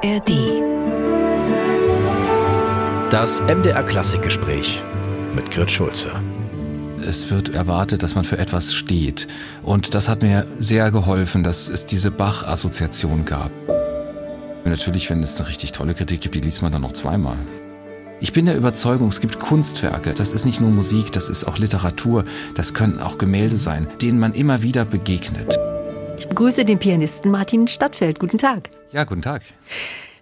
ARD. Das MDR Klassikgespräch mit Grit Schulze. Es wird erwartet, dass man für etwas steht. Und das hat mir sehr geholfen, dass es diese Bach-Assoziation gab. Natürlich, wenn es eine richtig tolle Kritik gibt, die liest man dann noch zweimal. Ich bin der Überzeugung, es gibt Kunstwerke. Das ist nicht nur Musik, das ist auch Literatur. Das können auch Gemälde sein, denen man immer wieder begegnet. Ich begrüße den Pianisten Martin Stadtfeld. Guten Tag. Ja, guten Tag.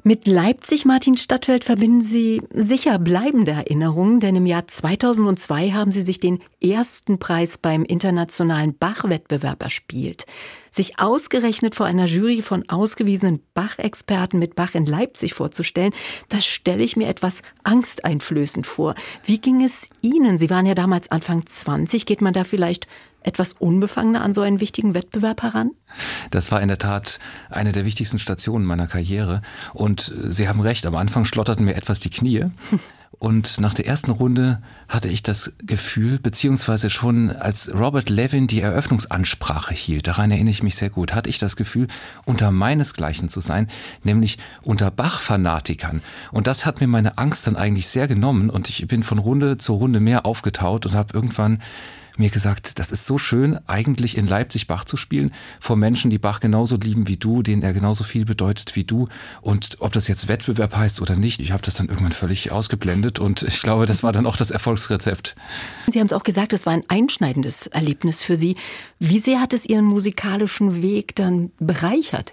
Mit Leipzig, Martin Stadtfeld, verbinden Sie sicher bleibende Erinnerungen, denn im Jahr 2002 haben Sie sich den ersten Preis beim internationalen Bach-Wettbewerb erspielt. Sich ausgerechnet vor einer Jury von ausgewiesenen Bach-Experten mit Bach in Leipzig vorzustellen, das stelle ich mir etwas angsteinflößend vor. Wie ging es Ihnen? Sie waren ja damals Anfang 20. Geht man da vielleicht etwas unbefangener an so einen wichtigen Wettbewerb heran? Das war in der Tat eine der wichtigsten Stationen meiner Karriere. Und Sie haben recht, am Anfang schlotterten mir etwas die Knie. Und nach der ersten Runde hatte ich das Gefühl, beziehungsweise schon als Robert Levin die Eröffnungsansprache hielt, daran erinnere ich mich sehr gut, hatte ich das Gefühl, unter meinesgleichen zu sein, nämlich unter Bach-Fanatikern. Und das hat mir meine Angst dann eigentlich sehr genommen und ich bin von Runde zu Runde mehr aufgetaut und habe irgendwann mir gesagt, das ist so schön, eigentlich in Leipzig Bach zu spielen, vor Menschen, die Bach genauso lieben wie du, denen er genauso viel bedeutet wie du. Und ob das jetzt Wettbewerb heißt oder nicht, ich habe das dann irgendwann völlig ausgeblendet und ich glaube, das war dann auch das Erfolgsrezept. Sie haben es auch gesagt, es war ein einschneidendes Erlebnis für Sie. Wie sehr hat es Ihren musikalischen Weg dann bereichert?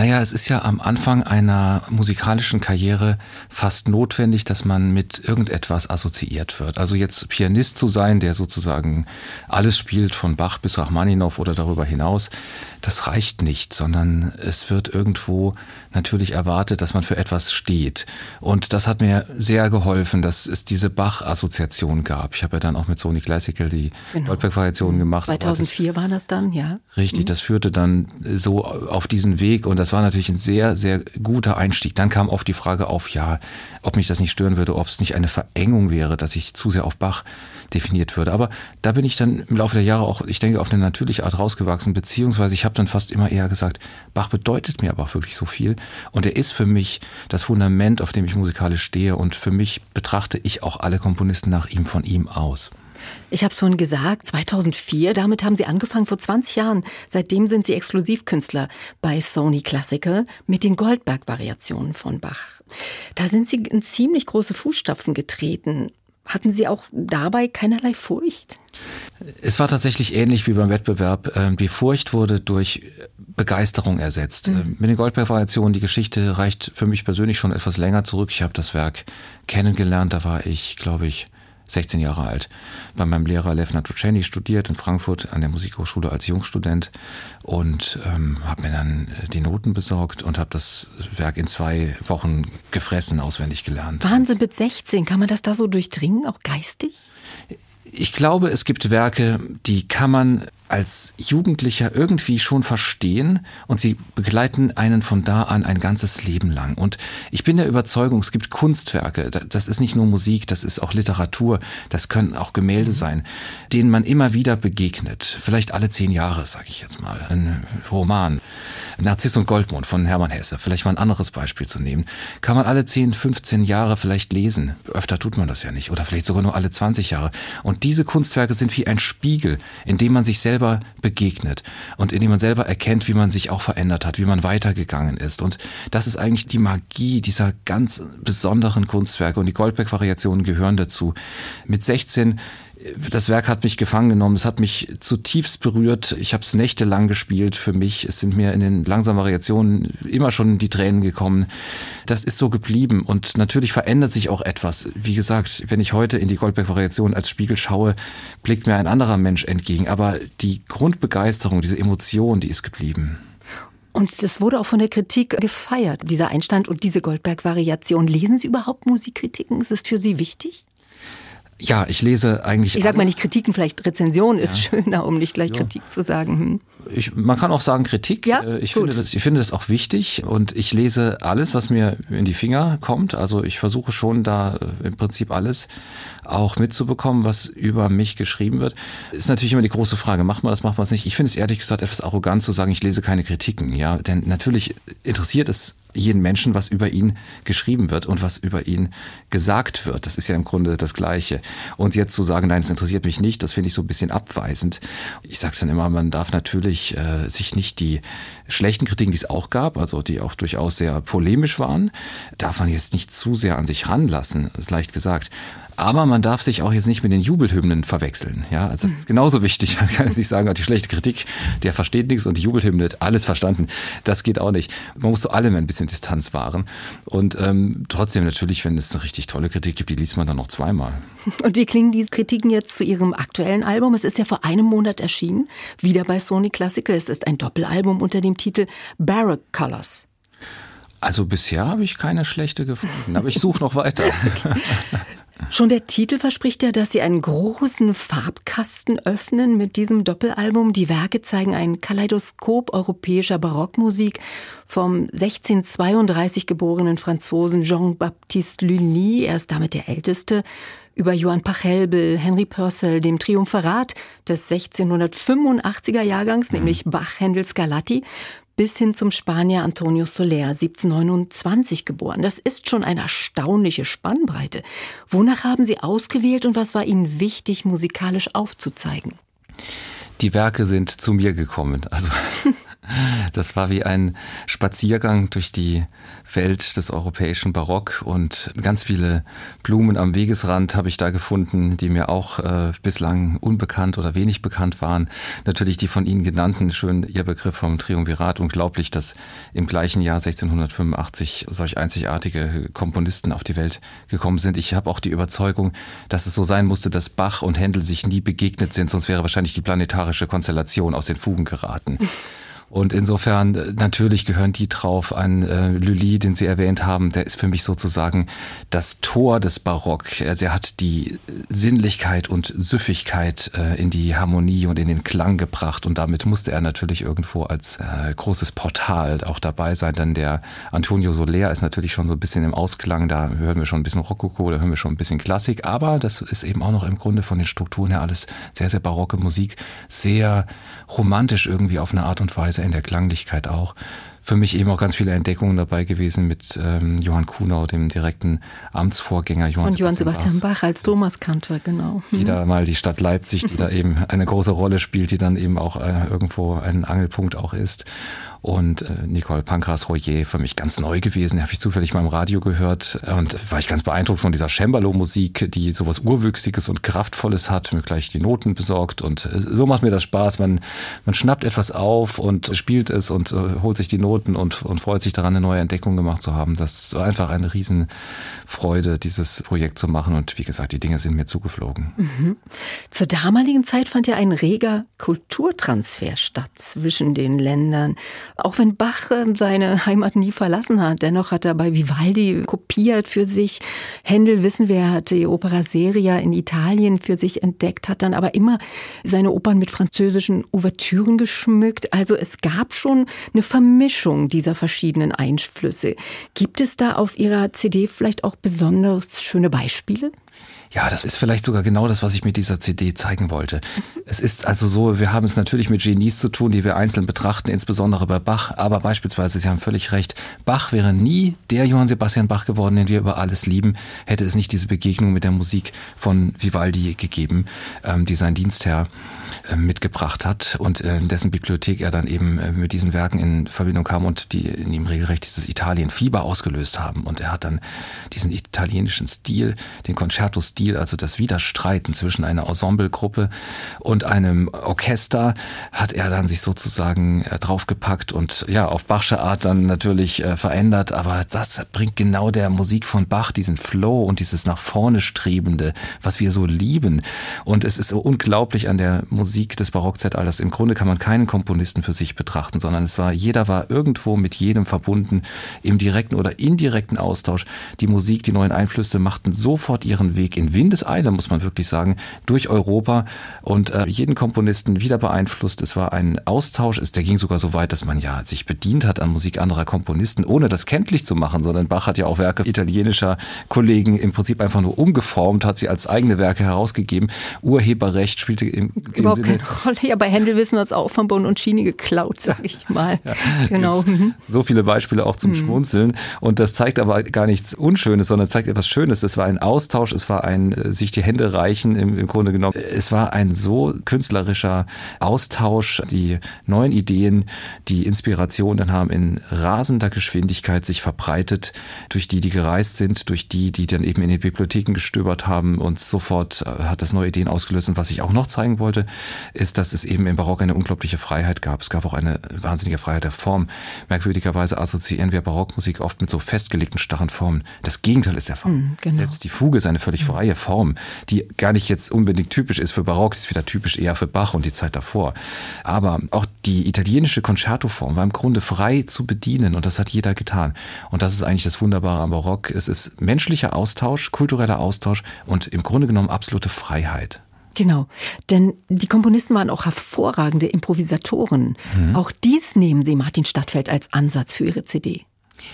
Naja, es ist ja am Anfang einer musikalischen Karriere fast notwendig, dass man mit irgendetwas assoziiert wird. Also jetzt Pianist zu sein, der sozusagen alles spielt, von Bach bis Rachmaninow oder darüber hinaus, das reicht nicht, sondern es wird irgendwo natürlich erwartet, dass man für etwas steht. Und das hat mir sehr geholfen, dass es diese Bach-Assoziation gab. Ich habe ja dann auch mit Sony Classical die genau. Goldberg-Variation gemacht. 2004 war das dann, ja. Richtig, mhm. das führte dann so auf diesen Weg und das war natürlich ein sehr, sehr guter Einstieg. Dann kam oft die Frage auf, ja, ob mich das nicht stören würde, ob es nicht eine Verengung wäre, dass ich zu sehr auf Bach definiert würde. Aber da bin ich dann im Laufe der Jahre auch, ich denke, auf eine natürliche Art rausgewachsen, beziehungsweise ich habe dann fast immer eher gesagt, Bach bedeutet mir aber auch wirklich so viel und er ist für mich das Fundament, auf dem ich musikalisch stehe und für mich betrachte ich auch alle Komponisten nach ihm von ihm aus. Ich habe es schon gesagt, 2004, damit haben Sie angefangen, vor 20 Jahren. Seitdem sind Sie Exklusivkünstler bei Sony Classical mit den Goldberg-Variationen von Bach. Da sind Sie in ziemlich große Fußstapfen getreten. Hatten Sie auch dabei keinerlei Furcht? Es war tatsächlich ähnlich wie beim Wettbewerb. Ähm, die Furcht wurde durch Begeisterung ersetzt. Mhm. Ähm, mit den Goldberg-Variationen, die Geschichte reicht für mich persönlich schon etwas länger zurück. Ich habe das Werk kennengelernt, da war ich, glaube ich, 16 Jahre alt. Bei meinem Lehrer Lev Natruceni studiert in Frankfurt an der Musikhochschule als Jungstudent und ähm, habe mir dann äh, die Noten besorgt und habe das Werk in zwei Wochen gefressen, auswendig gelernt. Wahnsinn, mit 16, kann man das da so durchdringen, auch geistig? Ich glaube, es gibt Werke, die kann man als Jugendlicher irgendwie schon verstehen und sie begleiten einen von da an ein ganzes Leben lang. Und ich bin der Überzeugung, es gibt Kunstwerke, das ist nicht nur Musik, das ist auch Literatur, das können auch Gemälde sein, denen man immer wieder begegnet. Vielleicht alle zehn Jahre, sage ich jetzt mal. Ein Roman. Narziss und Goldmond von Hermann Hesse, vielleicht mal ein anderes Beispiel zu nehmen. Kann man alle 10, 15 Jahre vielleicht lesen. Öfter tut man das ja nicht. Oder vielleicht sogar nur alle 20 Jahre. Und diese Kunstwerke sind wie ein Spiegel, in dem man sich selbst selber begegnet und in man selber erkennt, wie man sich auch verändert hat, wie man weitergegangen ist. Und das ist eigentlich die Magie dieser ganz besonderen Kunstwerke und die Goldberg-Variationen gehören dazu. Mit 16 das Werk hat mich gefangen genommen, es hat mich zutiefst berührt. Ich habe es nächtelang gespielt für mich. Es sind mir in den langsamen Variationen immer schon die Tränen gekommen. Das ist so geblieben und natürlich verändert sich auch etwas. Wie gesagt, wenn ich heute in die Goldberg-Variation als Spiegel schaue, blickt mir ein anderer Mensch entgegen. Aber die Grundbegeisterung, diese Emotion, die ist geblieben. Und das wurde auch von der Kritik gefeiert, dieser Einstand und diese Goldberg-Variation. Lesen Sie überhaupt Musikkritiken? Ist es für Sie wichtig? Ja, ich lese eigentlich. Ich sag mal nicht Kritiken, vielleicht Rezension ist ja. schöner, um nicht gleich ja. Kritik zu sagen. Hm. Ich, man kann auch sagen Kritik. Ja, äh, ich, finde das, ich finde das auch wichtig und ich lese alles, was mir in die Finger kommt. Also ich versuche schon da äh, im Prinzip alles auch mitzubekommen, was über mich geschrieben wird. Ist natürlich immer die große Frage, macht man das, macht man es nicht? Ich finde es ehrlich gesagt etwas arrogant zu sagen, ich lese keine Kritiken, ja. Denn natürlich interessiert es jeden Menschen, was über ihn geschrieben wird und was über ihn gesagt wird. Das ist ja im Grunde das Gleiche. Und jetzt zu sagen, nein, es interessiert mich nicht, das finde ich so ein bisschen abweisend. Ich sage es dann immer, man darf natürlich äh, sich nicht die schlechten Kritiken, die es auch gab, also die auch durchaus sehr polemisch waren, darf man jetzt nicht zu sehr an sich ranlassen, ist leicht gesagt. Aber man darf sich auch jetzt nicht mit den Jubelhymnen verwechseln. Ja, also das ist genauso wichtig. Man kann jetzt nicht sagen, die schlechte Kritik, der versteht nichts und die Jubelhymne hat alles verstanden. Das geht auch nicht. Man muss zu allem ein bisschen Distanz wahren. Und ähm, trotzdem natürlich, wenn es eine richtig tolle Kritik gibt, die liest man dann noch zweimal. Und wie klingen diese Kritiken jetzt zu Ihrem aktuellen Album? Es ist ja vor einem Monat erschienen, wieder bei Sony Classical. Es ist ein Doppelalbum unter dem Titel Barrack Colors. Also bisher habe ich keine schlechte gefunden, aber ich suche noch weiter. Schon der Titel verspricht ja, dass Sie einen großen Farbkasten öffnen mit diesem Doppelalbum. Die Werke zeigen ein Kaleidoskop europäischer Barockmusik vom 1632 geborenen Franzosen Jean-Baptiste Lully, er ist damit der älteste, über Johann Pachelbel, Henry Purcell, dem Triumpharat des 1685er Jahrgangs, nämlich Bach, Händel, Scarlatti, bis hin zum Spanier Antonio Soler, 1729 geboren. Das ist schon eine erstaunliche Spannbreite. Wonach haben Sie ausgewählt und was war Ihnen wichtig, musikalisch aufzuzeigen? Die Werke sind zu mir gekommen. Also Das war wie ein Spaziergang durch die Welt des europäischen Barock und ganz viele Blumen am Wegesrand habe ich da gefunden, die mir auch äh, bislang unbekannt oder wenig bekannt waren. Natürlich die von Ihnen genannten, schön Ihr Begriff vom Triumvirat. Unglaublich, dass im gleichen Jahr 1685 solch einzigartige Komponisten auf die Welt gekommen sind. Ich habe auch die Überzeugung, dass es so sein musste, dass Bach und Händel sich nie begegnet sind, sonst wäre wahrscheinlich die planetarische Konstellation aus den Fugen geraten. Und insofern, äh, natürlich gehören die drauf. Ein äh, Lully, den Sie erwähnt haben, der ist für mich sozusagen das Tor des Barock. Er hat die Sinnlichkeit und Süffigkeit äh, in die Harmonie und in den Klang gebracht. Und damit musste er natürlich irgendwo als äh, großes Portal auch dabei sein. Denn der Antonio Soler ist natürlich schon so ein bisschen im Ausklang. Da hören wir schon ein bisschen Rokoko, da hören wir schon ein bisschen Klassik. Aber das ist eben auch noch im Grunde von den Strukturen her alles sehr, sehr barocke Musik. Sehr romantisch irgendwie auf eine Art und Weise in der Klanglichkeit auch. Für mich eben auch ganz viele Entdeckungen dabei gewesen mit ähm, Johann Kuhnau, dem direkten Amtsvorgänger Johann, Von Johann Sebastian, Sebastian Bach als Thomaskantor, genau. Mhm. Wieder mal die Stadt Leipzig, die da eben eine große Rolle spielt, die dann eben auch äh, irgendwo ein Angelpunkt auch ist und äh, Nicole Pankras-Royer für mich ganz neu gewesen. Habe ich zufällig mal im Radio gehört und war ich ganz beeindruckt von dieser Cembalo-Musik, die sowas Urwüchsiges und Kraftvolles hat, mir gleich die Noten besorgt und äh, so macht mir das Spaß. Man, man schnappt etwas auf und spielt es und äh, holt sich die Noten und, und freut sich daran, eine neue Entdeckung gemacht zu haben. Das war einfach eine Riesenfreude, dieses Projekt zu machen und wie gesagt, die Dinge sind mir zugeflogen. Mhm. Zur damaligen Zeit fand ja ein reger Kulturtransfer statt zwischen den Ländern. Auch wenn Bach ähm, seine Heimat nie verlassen hat, dennoch hat er bei Vivaldi kopiert für sich. Händel, wissen wir, hat die Opera Seria in Italien für sich entdeckt, hat dann aber immer seine Opern mit französischen Ouvertüren geschmückt. Also es gab schon eine Vermischung dieser verschiedenen Einflüsse. Gibt es da auf Ihrer CD vielleicht auch besonders schöne Beispiele? Ja, das ist vielleicht sogar genau das, was ich mit dieser CD zeigen wollte. Es ist also so, wir haben es natürlich mit Genies zu tun, die wir einzeln betrachten, insbesondere bei Bach, aber beispielsweise, Sie haben völlig recht, Bach wäre nie der Johann Sebastian Bach geworden, den wir über alles lieben, hätte es nicht diese Begegnung mit der Musik von Vivaldi gegeben, ähm, die sein Dienstherr äh, mitgebracht hat und in dessen Bibliothek er dann eben äh, mit diesen Werken in Verbindung kam und die in ihm regelrecht dieses Italien-Fieber ausgelöst haben. Und er hat dann diesen italienischen Stil, den Concerto-Stil, also das Widerstreiten zwischen einer Ensemblegruppe und einem Orchester, hat er dann sich sozusagen draufgepackt und ja, auf Bachsche Art dann natürlich verändert. Aber das bringt genau der Musik von Bach diesen Flow und dieses nach vorne strebende, was wir so lieben. Und es ist so unglaublich an der Musik des Barockzeitalters. Im Grunde kann man keinen Komponisten für sich betrachten, sondern es war, jeder war irgendwo mit jedem verbunden, im direkten oder indirekten Austausch. Die Musik, die neuen Einflüsse machten sofort ihren Weg in Windeseile, muss man wirklich sagen, durch Europa und äh, jeden Komponisten wieder beeinflusst. Es war ein Austausch, es, der ging sogar so weit, dass man ja sich bedient hat an Musik anderer Komponisten, ohne das kenntlich zu machen, sondern Bach hat ja auch Werke italienischer Kollegen im Prinzip einfach nur umgeformt, hat sie als eigene Werke herausgegeben. Urheberrecht spielte im Überhaupt Sinne. keine Rolle. Ja, bei Händel wissen wir es auch von Bon und Chini geklaut, sag ich mal. Ja, genau. Mhm. So viele Beispiele auch zum mhm. Schmunzeln. Und das zeigt aber gar nichts Unschönes, sondern zeigt etwas Schönes. Es war ein Austausch, es war ein äh, sich die Hände reichen im, im Grunde genommen. Es war ein so künstlerischer Austausch. Die neuen Ideen, die Inspirationen haben in rasender Geschwindigkeit sich verbreitet, durch die, die gereist sind, durch die, die dann eben in den Bibliotheken gestöbert haben und sofort äh, hat das neue Ideen ausgelöst. Und was ich auch noch zeigen wollte, ist, dass es eben im Barock eine unglaubliche Freiheit gab. Es gab auch eine wahnsinnige Freiheit der Form. Merkwürdigerweise assoziieren wir Barockmusik oft mit so festgelegten starren Formen. Das Gegenteil ist der Fall. Mm, genau. Selbst die Fuge ist eine völlig freie Form, die gar nicht jetzt unbedingt typisch ist für Barock, ist wieder typisch eher für Bach und die Zeit davor. Aber auch die italienische Concerto-Form war im Grunde frei zu bedienen und das hat jeder getan. Und das ist eigentlich das Wunderbare am Barock. Es ist menschlicher Austausch, kultureller Austausch und im Grunde genommen absolute Freiheit. Genau, denn die Komponisten waren auch hervorragende Improvisatoren. Mhm. Auch dies nehmen Sie Martin Stadtfeld als Ansatz für Ihre CD.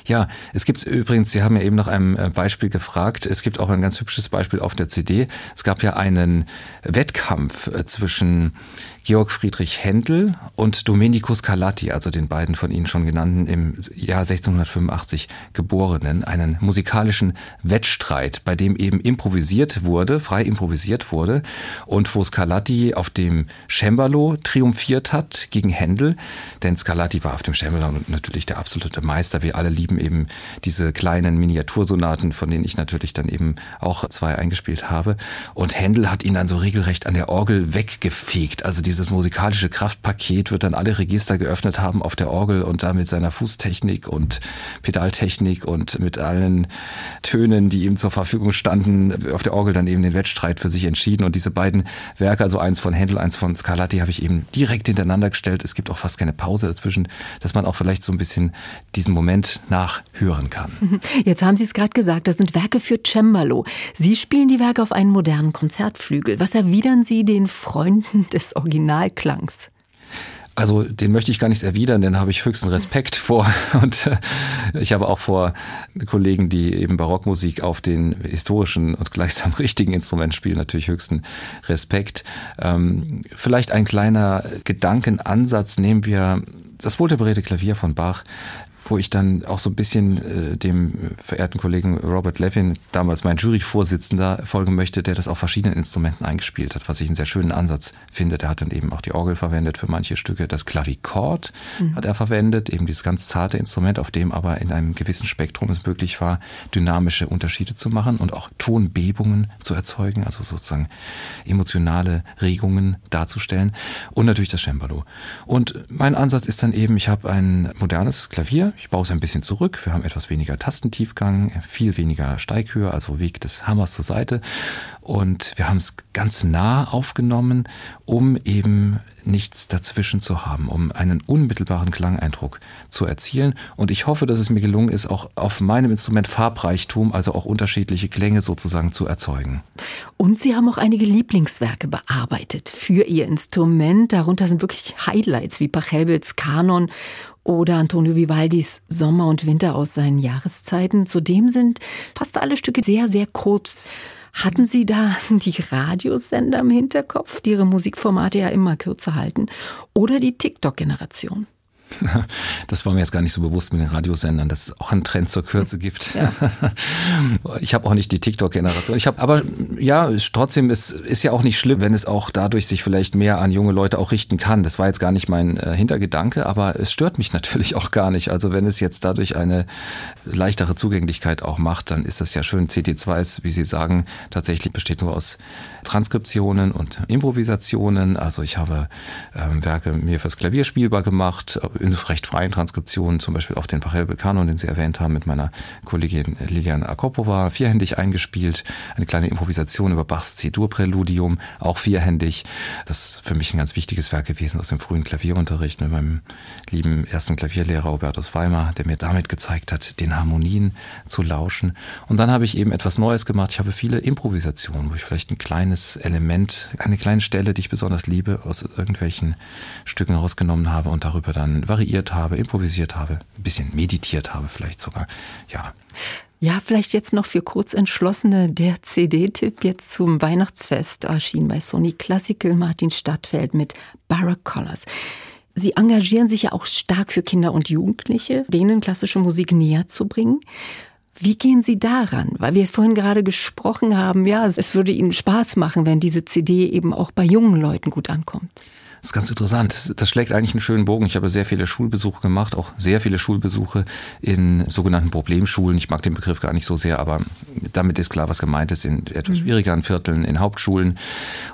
Ja, es gibt übrigens, Sie haben ja eben nach einem äh, Beispiel gefragt, es gibt auch ein ganz hübsches Beispiel auf der CD. Es gab ja einen Wettkampf äh, zwischen Georg Friedrich Händel und Domenico Scarlatti, also den beiden von Ihnen schon genannten im Jahr 1685 geborenen, einen musikalischen Wettstreit, bei dem eben improvisiert wurde, frei improvisiert wurde und wo Scarlatti auf dem Cembalo triumphiert hat gegen Händel, denn Scarlatti war auf dem Cembalo natürlich der absolute Meister. Wir alle lieben eben diese kleinen Miniatursonaten, von denen ich natürlich dann eben auch zwei eingespielt habe und Händel hat ihn dann so regelrecht an der Orgel weggefegt, also diese dieses musikalische Kraftpaket wird dann alle Register geöffnet haben auf der Orgel und da mit seiner Fußtechnik und Pedaltechnik und mit allen Tönen, die ihm zur Verfügung standen, auf der Orgel dann eben den Wettstreit für sich entschieden. Und diese beiden Werke, also eins von Händel, eins von Scarlatti, habe ich eben direkt hintereinander gestellt. Es gibt auch fast keine Pause dazwischen, dass man auch vielleicht so ein bisschen diesen Moment nachhören kann. Jetzt haben Sie es gerade gesagt, das sind Werke für Cembalo. Sie spielen die Werke auf einen modernen Konzertflügel. Was erwidern Sie den Freunden des? Originalklangs. Also den möchte ich gar nicht erwidern, den habe ich höchsten Respekt vor. Und äh, ich habe auch vor Kollegen, die eben Barockmusik auf den historischen und gleichsam richtigen Instrument spielen, natürlich höchsten Respekt. Ähm, vielleicht ein kleiner Gedankenansatz nehmen wir das wohltemperierte Klavier von Bach wo ich dann auch so ein bisschen äh, dem verehrten Kollegen Robert Levin, damals mein Juryvorsitzender, folgen möchte, der das auf verschiedenen Instrumenten eingespielt hat, was ich einen sehr schönen Ansatz finde. Der hat dann eben auch die Orgel verwendet für manche Stücke. Das Klavikord mhm. hat er verwendet, eben dieses ganz zarte Instrument, auf dem aber in einem gewissen Spektrum es möglich war, dynamische Unterschiede zu machen und auch Tonbebungen zu erzeugen, also sozusagen emotionale Regungen darzustellen. Und natürlich das Cembalo. Und mein Ansatz ist dann eben, ich habe ein modernes Klavier, ich baue es ein bisschen zurück. Wir haben etwas weniger Tastentiefgang, viel weniger Steighöhe, also Weg des Hammers zur Seite. Und wir haben es ganz nah aufgenommen, um eben nichts dazwischen zu haben, um einen unmittelbaren Klangeindruck zu erzielen. Und ich hoffe, dass es mir gelungen ist, auch auf meinem Instrument Farbreichtum, also auch unterschiedliche Klänge sozusagen zu erzeugen. Und Sie haben auch einige Lieblingswerke bearbeitet für Ihr Instrument. Darunter sind wirklich Highlights wie Pachelbels Kanon oder Antonio Vivaldis Sommer und Winter aus seinen Jahreszeiten. Zudem sind fast alle Stücke sehr, sehr kurz. Hatten Sie da die Radiosender im Hinterkopf, die ihre Musikformate ja immer kürzer halten? Oder die TikTok-Generation? Das war mir jetzt gar nicht so bewusst mit den Radiosendern, dass es auch einen Trend zur Kürze gibt. Ja. Ich habe auch nicht die TikTok-Generation. Ich habe, aber ja, trotzdem ist ist ja auch nicht schlimm, wenn es auch dadurch sich vielleicht mehr an junge Leute auch richten kann. Das war jetzt gar nicht mein äh, Hintergedanke, aber es stört mich natürlich auch gar nicht. Also wenn es jetzt dadurch eine leichtere Zugänglichkeit auch macht, dann ist das ja schön. CD2 ist, wie Sie sagen, tatsächlich besteht nur aus Transkriptionen und Improvisationen. Also ich habe ähm, Werke mir fürs Klavier spielbar gemacht in recht freien Transkriptionen, zum Beispiel auch den Pachelbel Kanon, den Sie erwähnt haben, mit meiner Kollegin Lilian Akopova, vierhändig eingespielt. Eine kleine Improvisation über Bachs C-Dur-Präludium, auch vierhändig. Das ist für mich ein ganz wichtiges Werk gewesen aus dem frühen Klavierunterricht mit meinem lieben ersten Klavierlehrer Robertus Weimar, der mir damit gezeigt hat, den Harmonien zu lauschen. Und dann habe ich eben etwas Neues gemacht. Ich habe viele Improvisationen, wo ich vielleicht ein kleines Element, eine kleine Stelle, die ich besonders liebe, aus irgendwelchen Stücken rausgenommen habe und darüber dann variiert habe, improvisiert habe, ein bisschen meditiert habe vielleicht sogar. Ja. Ja, vielleicht jetzt noch für Kurzentschlossene der CD-Tipp jetzt zum Weihnachtsfest erschien bei Sony Classical Martin Stadtfeld mit Barack Collars. Sie engagieren sich ja auch stark für Kinder und Jugendliche, denen klassische Musik näher zu bringen. Wie gehen Sie daran? Weil wir vorhin gerade gesprochen haben, ja, es würde Ihnen Spaß machen, wenn diese CD eben auch bei jungen Leuten gut ankommt. Das ist ganz interessant. Das schlägt eigentlich einen schönen Bogen. Ich habe sehr viele Schulbesuche gemacht, auch sehr viele Schulbesuche in sogenannten Problemschulen. Ich mag den Begriff gar nicht so sehr, aber damit ist klar, was gemeint ist, in etwas mhm. schwierigeren Vierteln, in Hauptschulen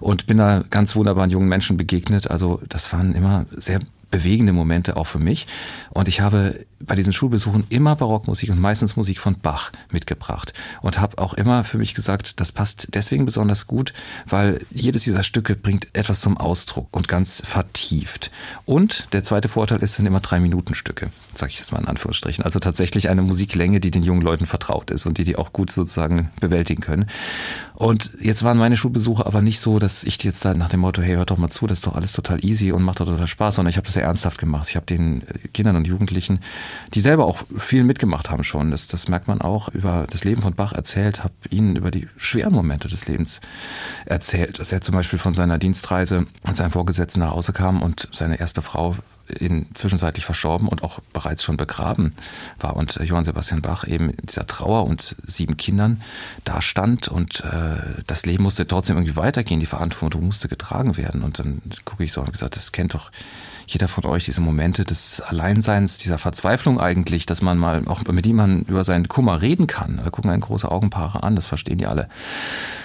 und bin da ganz wunderbaren jungen Menschen begegnet. Also das waren immer sehr bewegende Momente auch für mich. Und ich habe bei diesen Schulbesuchen immer Barockmusik und meistens Musik von Bach mitgebracht und habe auch immer für mich gesagt, das passt deswegen besonders gut, weil jedes dieser Stücke bringt etwas zum Ausdruck und ganz vertieft. Und der zweite Vorteil ist, es sind immer drei Minuten Stücke, sage ich jetzt mal in Anführungsstrichen. Also tatsächlich eine Musiklänge, die den jungen Leuten vertraut ist und die die auch gut sozusagen bewältigen können. Und jetzt waren meine Schulbesuche aber nicht so, dass ich jetzt da nach dem Motto, hey, hört doch mal zu, das ist doch alles total easy und macht doch total Spaß, sondern ich habe das sehr ernsthaft gemacht. Ich habe den Kindern und Jugendlichen, die selber auch viel mitgemacht haben schon, das, das merkt man auch, über das Leben von Bach erzählt, habe ihnen über die schweren Momente des Lebens erzählt, dass er zum Beispiel von seiner Dienstreise mit seinem Vorgesetzten nach Hause kam und seine erste Frau in, zwischenzeitlich verstorben und auch bereits schon begraben war und Johann Sebastian Bach eben in dieser Trauer und sieben Kindern da stand und äh, das Leben musste trotzdem irgendwie weitergehen, die Verantwortung musste getragen werden und dann gucke ich so und gesagt, das kennt doch jeder von euch diese Momente des Alleinseins, dieser Verzweiflung eigentlich, dass man mal auch mit jemandem über seinen Kummer reden kann. Da gucken einen große Augenpaare an, das verstehen die alle.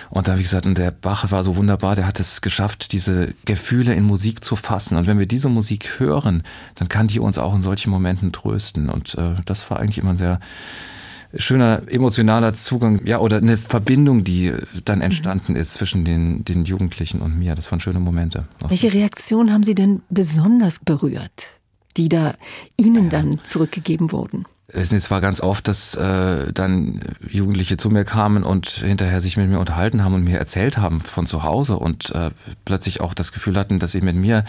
Und da habe ich gesagt, und der Bach war so wunderbar, der hat es geschafft, diese Gefühle in Musik zu fassen. Und wenn wir diese Musik hören, dann kann die uns auch in solchen Momenten trösten. Und äh, das war eigentlich immer ein sehr schöner emotionaler Zugang, ja, oder eine Verbindung, die dann entstanden ist zwischen den, den Jugendlichen und mir. Das waren schöne Momente. Welche Reaktion haben Sie denn besonders berührt, die da Ihnen dann zurückgegeben wurden? Es war ganz oft, dass äh, dann Jugendliche zu mir kamen und hinterher sich mit mir unterhalten haben und mir erzählt haben von zu Hause und äh, plötzlich auch das Gefühl hatten, dass sie mit mir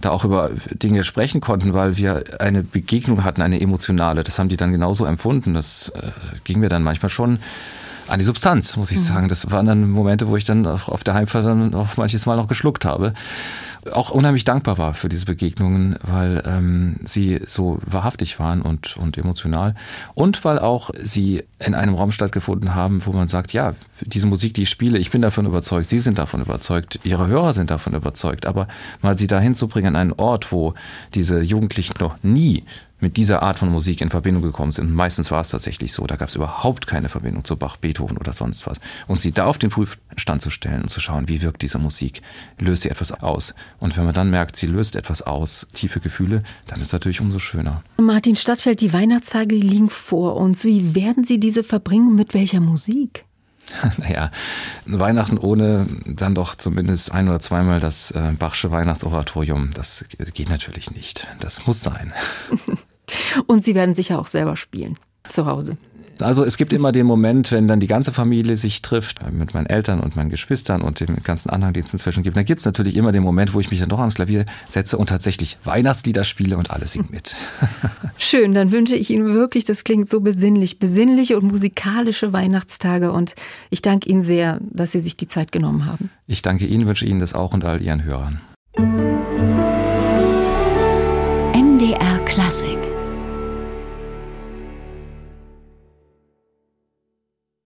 da auch über Dinge sprechen konnten, weil wir eine Begegnung hatten, eine emotionale. Das haben die dann genauso empfunden. Das äh, ging mir dann manchmal schon an die Substanz, muss ich mhm. sagen. Das waren dann Momente, wo ich dann auf der Heimfahrt dann auch manches Mal noch geschluckt habe auch unheimlich dankbar war für diese Begegnungen, weil ähm, sie so wahrhaftig waren und, und emotional. Und weil auch sie in einem Raum stattgefunden haben, wo man sagt, ja, diese Musik, die ich spiele, ich bin davon überzeugt, Sie sind davon überzeugt, Ihre Hörer sind davon überzeugt. Aber mal sie dahin zu bringen an einen Ort, wo diese Jugendlichen noch nie mit dieser Art von Musik in Verbindung gekommen sind. Und meistens war es tatsächlich so, da gab es überhaupt keine Verbindung zu Bach, Beethoven oder sonst was. Und sie da auf den Prüfstand zu stellen und zu schauen, wie wirkt diese Musik, löst sie etwas aus. Und wenn man dann merkt, sie löst etwas aus, tiefe Gefühle, dann ist es natürlich umso schöner. Martin Stadtfeld, die Weihnachtstage liegen vor uns. Wie werden Sie diese verbringen mit welcher Musik? Naja, Weihnachten ohne dann doch zumindest ein oder zweimal das äh, Bachsche Weihnachtsoratorium, das geht natürlich nicht. Das muss sein. Und Sie werden sicher auch selber spielen zu Hause. Also es gibt immer den Moment, wenn dann die ganze Familie sich trifft, äh, mit meinen Eltern und meinen Geschwistern und dem ganzen Anhang, den es inzwischen gibt. Dann gibt es natürlich immer den Moment, wo ich mich dann doch ans Klavier setze und tatsächlich Weihnachtslieder spiele und alle singen mit. Schön, dann wünsche ich Ihnen wirklich, das klingt so besinnlich, besinnliche und musikalische Weihnachtstage und ich danke Ihnen sehr, dass Sie sich die Zeit genommen haben. Ich danke Ihnen, wünsche Ihnen das auch und all Ihren Hörern. MDR Klassik